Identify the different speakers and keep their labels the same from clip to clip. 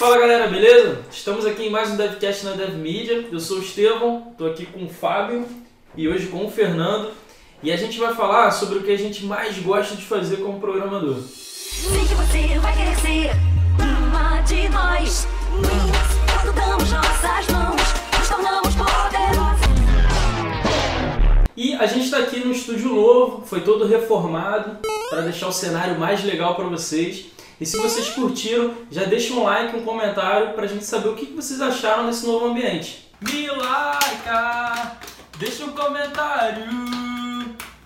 Speaker 1: Fala galera, beleza? Estamos aqui em mais um DevCast na DevMedia. Eu sou o Estevão, estou aqui com o Fábio e hoje com o Fernando. E a gente vai falar sobre o que a gente mais gosta de fazer como programador.
Speaker 2: Sei que você vai querer ser uma de nós. Quando
Speaker 1: foi todo reformado para deixar o cenário mais legal para vocês. E se vocês curtiram, já deixa um like, um comentário para a gente saber o que vocês acharam desse novo ambiente. Me like, deixa um comentário,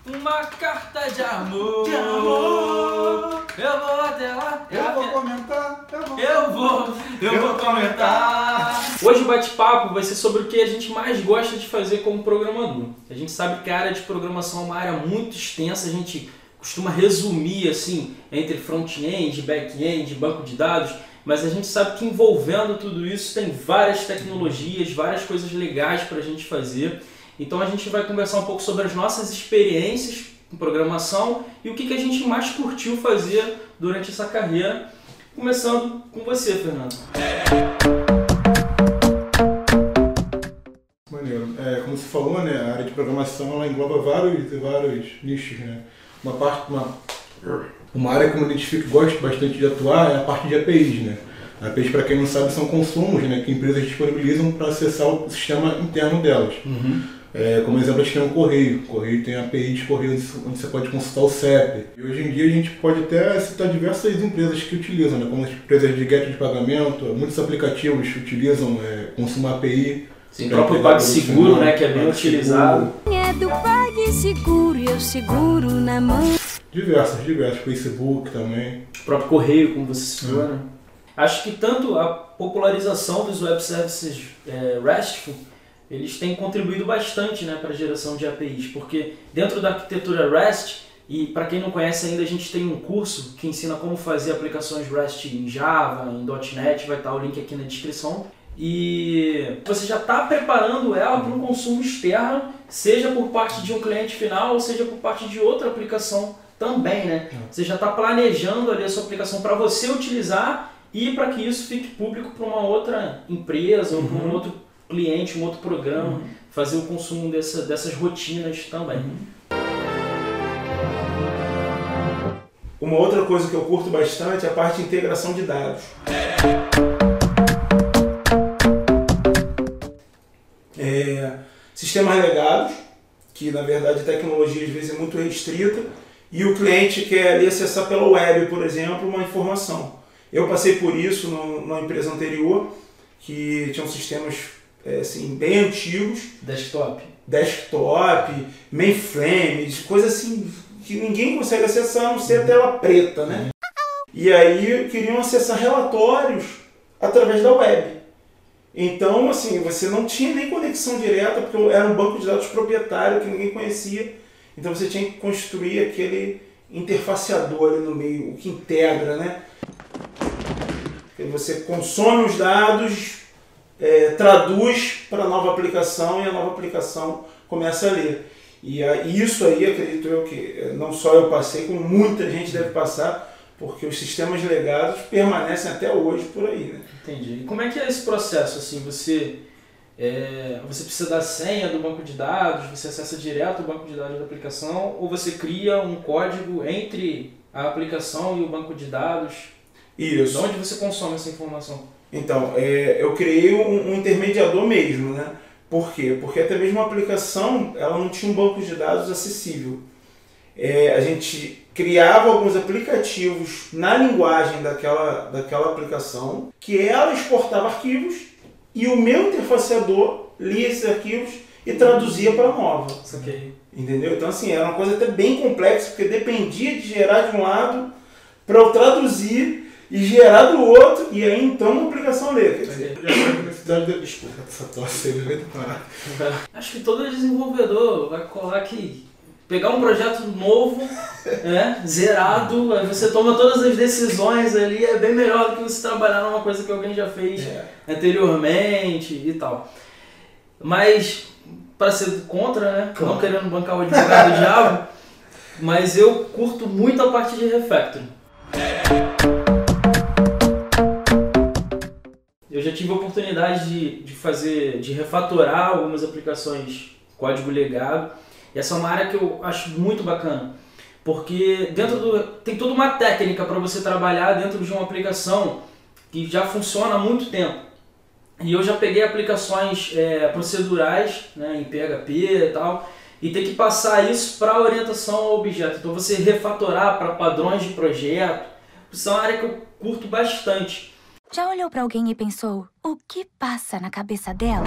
Speaker 1: uma carta de amor.
Speaker 3: De amor.
Speaker 1: Eu vou até lá.
Speaker 3: Eu vou comentar, eu vou.
Speaker 1: Eu vou, eu,
Speaker 3: Eu
Speaker 1: vou
Speaker 3: vou
Speaker 1: comentar. Hoje o bate-papo vai ser sobre o que a gente mais gosta de fazer como programador. A gente sabe que a área de programação é uma área muito extensa, a gente costuma resumir assim entre front-end, back-end, banco de dados, mas a gente sabe que envolvendo tudo isso tem várias tecnologias, várias coisas legais para a gente fazer. Então a gente vai conversar um pouco sobre as nossas experiências com programação e o que, que a gente mais curtiu fazer durante essa carreira. Começando com você, Fernando.
Speaker 3: Maneiro. É, como você falou, né, a área de programação ela engloba vários, vários nichos, né? Uma parte, uma, uma área que eu me identifico e gosto bastante de atuar é a parte de APIs, né? APIs, para quem não sabe, são consumos né, que empresas disponibilizam para acessar o sistema interno delas. É, como exemplo, a gente tem o Correio. O Correio tem API de Correio onde você pode consultar o CEP. E hoje em dia a gente pode até citar diversas empresas que utilizam, né, como as empresas de get de pagamento, muitos aplicativos utilizam é, consumo API.
Speaker 1: Sim, o próprio PagSeguro, né, que é bem utilizado.
Speaker 2: É do PagSeguro, eu seguro na mão.
Speaker 3: Diversas, diversas. Facebook também.
Speaker 1: O próprio Correio, como você citou, né? Acho que tanto a popularização dos web services é, RESTful, eles têm contribuído bastante né, para a geração de APIs, porque dentro da arquitetura REST, e para quem não conhece ainda, a gente tem um curso que ensina como fazer aplicações REST em Java, em .NET, vai estar o link aqui na descrição. E você já está preparando ela para um consumo externo, seja por parte de um cliente final ou seja por parte de outra aplicação também, né? Você já está planejando ali a sua aplicação para você utilizar e para que isso fique público para uma outra empresa ou para um outro cliente, um outro programa, fazer o consumo dessa, dessas rotinas também.
Speaker 4: Uma outra coisa que eu curto bastante é a parte de integração de dados. É, sistemas legados, que na verdade a tecnologia às vezes é muito restrita, e o cliente quer ali acessar pela web, por exemplo, uma informação. Eu passei por isso no, numa empresa anterior, que tinham sistemas é, assim, bem antigos,
Speaker 1: Desktop.
Speaker 4: desktop, mainframes, coisa assim que ninguém consegue acessar a não ser a tela preta, né? E aí queriam acessar relatórios através da web. Então, assim, você não tinha nem conexão direta, porque era um banco de dados proprietário que ninguém conhecia. Então você tinha que construir aquele interfaceador ali no meio, o que integra, né? Que Você consome os dados, é, traduz para a nova aplicação e a nova aplicação começa a ler. E isso aí, acredito eu que eh, não só eu passei, como muita gente deve passar, porque os sistemas legados permanecem até hoje por aí. Né?
Speaker 1: Entendi. E como é que é esse processo? Assim, você, é, você precisa da senha do banco de dados, você acessa direto o banco de dados da aplicação, ou você cria um código entre a aplicação e o banco de dados? De
Speaker 4: Isso.
Speaker 1: onde você consome essa informação?
Speaker 4: Então, é, eu criei um, um intermediador mesmo, né? Por quê? Porque até mesmo a aplicação, ela não tinha um banco de dados acessível. É, a gente criava alguns aplicativos na linguagem daquela, daquela aplicação, que ela exportava arquivos e o meu interfaceador lia esses arquivos e traduzia para nova.
Speaker 1: Saquei.
Speaker 4: Entendeu? Então, assim, era uma coisa até bem complexa, porque dependia de gerar de um lado para eu traduzir e gerar do outro, e aí então uma aplicação ler. Quer dizer,
Speaker 3: Já foi a necessidade de... Desculpa, essa tosse aí, vai parar.
Speaker 1: Acho que todo desenvolvedor vai colar que pegar um projeto novo, né, zerado, aí você toma todas as decisões ali, é bem melhor do que você trabalhar numa coisa que alguém já fez
Speaker 4: É.
Speaker 1: anteriormente e tal. Mas, para ser contra, né?
Speaker 3: Claro.
Speaker 1: Não querendo bancar o advogado do diabo, mas eu curto muito a parte de refactoring. Eu já tive a oportunidade de, de fazer, de refatorar algumas aplicações código legado. E essa é uma área que eu acho muito bacana. Porque dentro do. tem toda uma técnica para você trabalhar dentro de uma aplicação que já funciona há muito tempo. E eu já peguei aplicações é, procedurais né, em PHP e tal, e ter que passar isso para orientação ao objeto. Então você refatorar para padrões de projeto, isso é uma área que eu curto bastante.
Speaker 5: Já olhou pra alguém e pensou: o que passa na cabeça dela?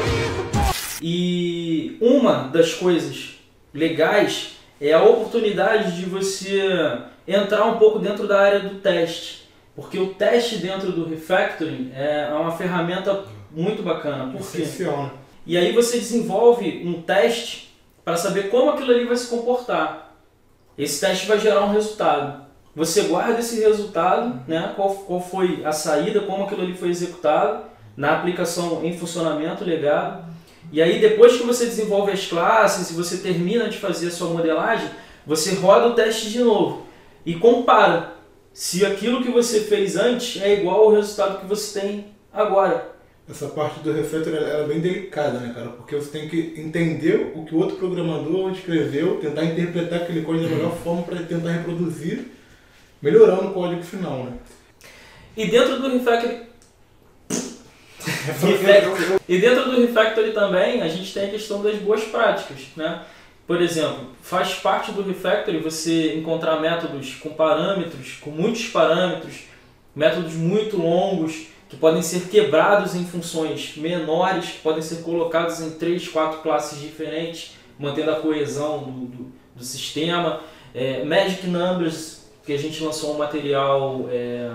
Speaker 1: E uma das coisas legais é a oportunidade de você entrar um pouco dentro da área do teste. Porque o teste dentro do refactoring é uma ferramenta muito bacana. Por quê?
Speaker 3: Essencial, né?
Speaker 1: E aí você desenvolve um teste para saber como aquilo ali vai se comportar. Esse teste vai gerar um resultado. Você guarda esse resultado, né? qual, qual foi a saída, como aquilo ali foi executado, na aplicação em funcionamento legado. E aí depois que você desenvolve as classes e você termina de fazer a sua modelagem, você roda o teste de novo e compara se aquilo que você fez antes é igual ao resultado que você tem agora.
Speaker 3: Essa parte do refactor é bem delicada, né, cara? Porque você tem que entender o que o outro programador escreveu, tentar interpretar aquele código da melhor forma para tentar reproduzir, melhorando o código final, né?
Speaker 1: E dentro do refactoring Refactory. E dentro do Refactory também a gente tem a questão das boas práticas, né? Por exemplo, faz parte do Refactory você encontrar métodos com parâmetros, com muitos parâmetros, métodos muito longos, que podem ser quebrados em funções menores, que podem ser colocados em três, quatro classes diferentes, mantendo a coesão do, do, do sistema. É, Magic Numbers, que a gente lançou um material é,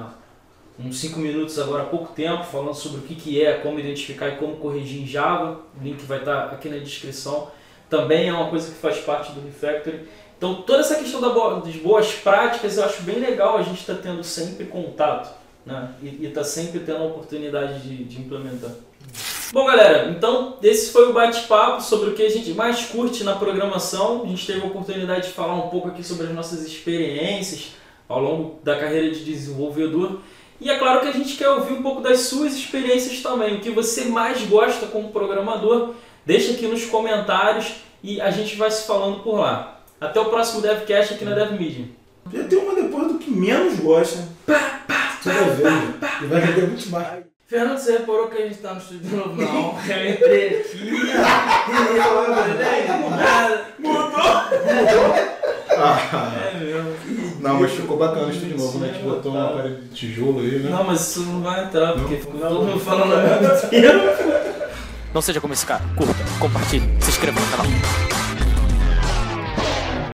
Speaker 1: uns 5 minutos agora há pouco tempo, falando sobre o que, que é, como identificar e como corrigir em Java. O link vai estar aqui na descrição. Também é uma coisa que faz parte do Refactory. Então, toda essa questão das boas práticas eu acho bem legal a gente estar tendo sempre contato né? e estar sempre tendo a oportunidade de, de implementar. Bom, galera, então esse foi o bate-papo sobre o que a gente mais curte na programação. A gente teve a oportunidade de falar um pouco aqui sobre as nossas experiências ao longo da carreira de desenvolvedor. E é claro que a gente quer ouvir um pouco das suas experiências também, o que você mais gosta como programador. Deixa aqui nos comentários e a gente vai se falando por lá. Até o próximo DevCast aqui na DevMedia.
Speaker 4: Já tem uma depois do que menos gosta.
Speaker 3: Você vai ver, né? E vai render muito mais.
Speaker 1: Fernando, você reparou que a gente tá no estúdio de novo? Não. Eu entrei aqui e nada.
Speaker 3: Ah,
Speaker 1: É mesmo.
Speaker 3: Não, mas ficou bacana isso de novo, né? A gente
Speaker 1: Sim,
Speaker 3: botou uma parede de tijolo aí, né?
Speaker 1: Não, mas isso não vai entrar, porque ficou todo mundo falando ao mesmo tempo.
Speaker 6: Não seja como esse cara. Curta, compartilhe, se inscreva no canal.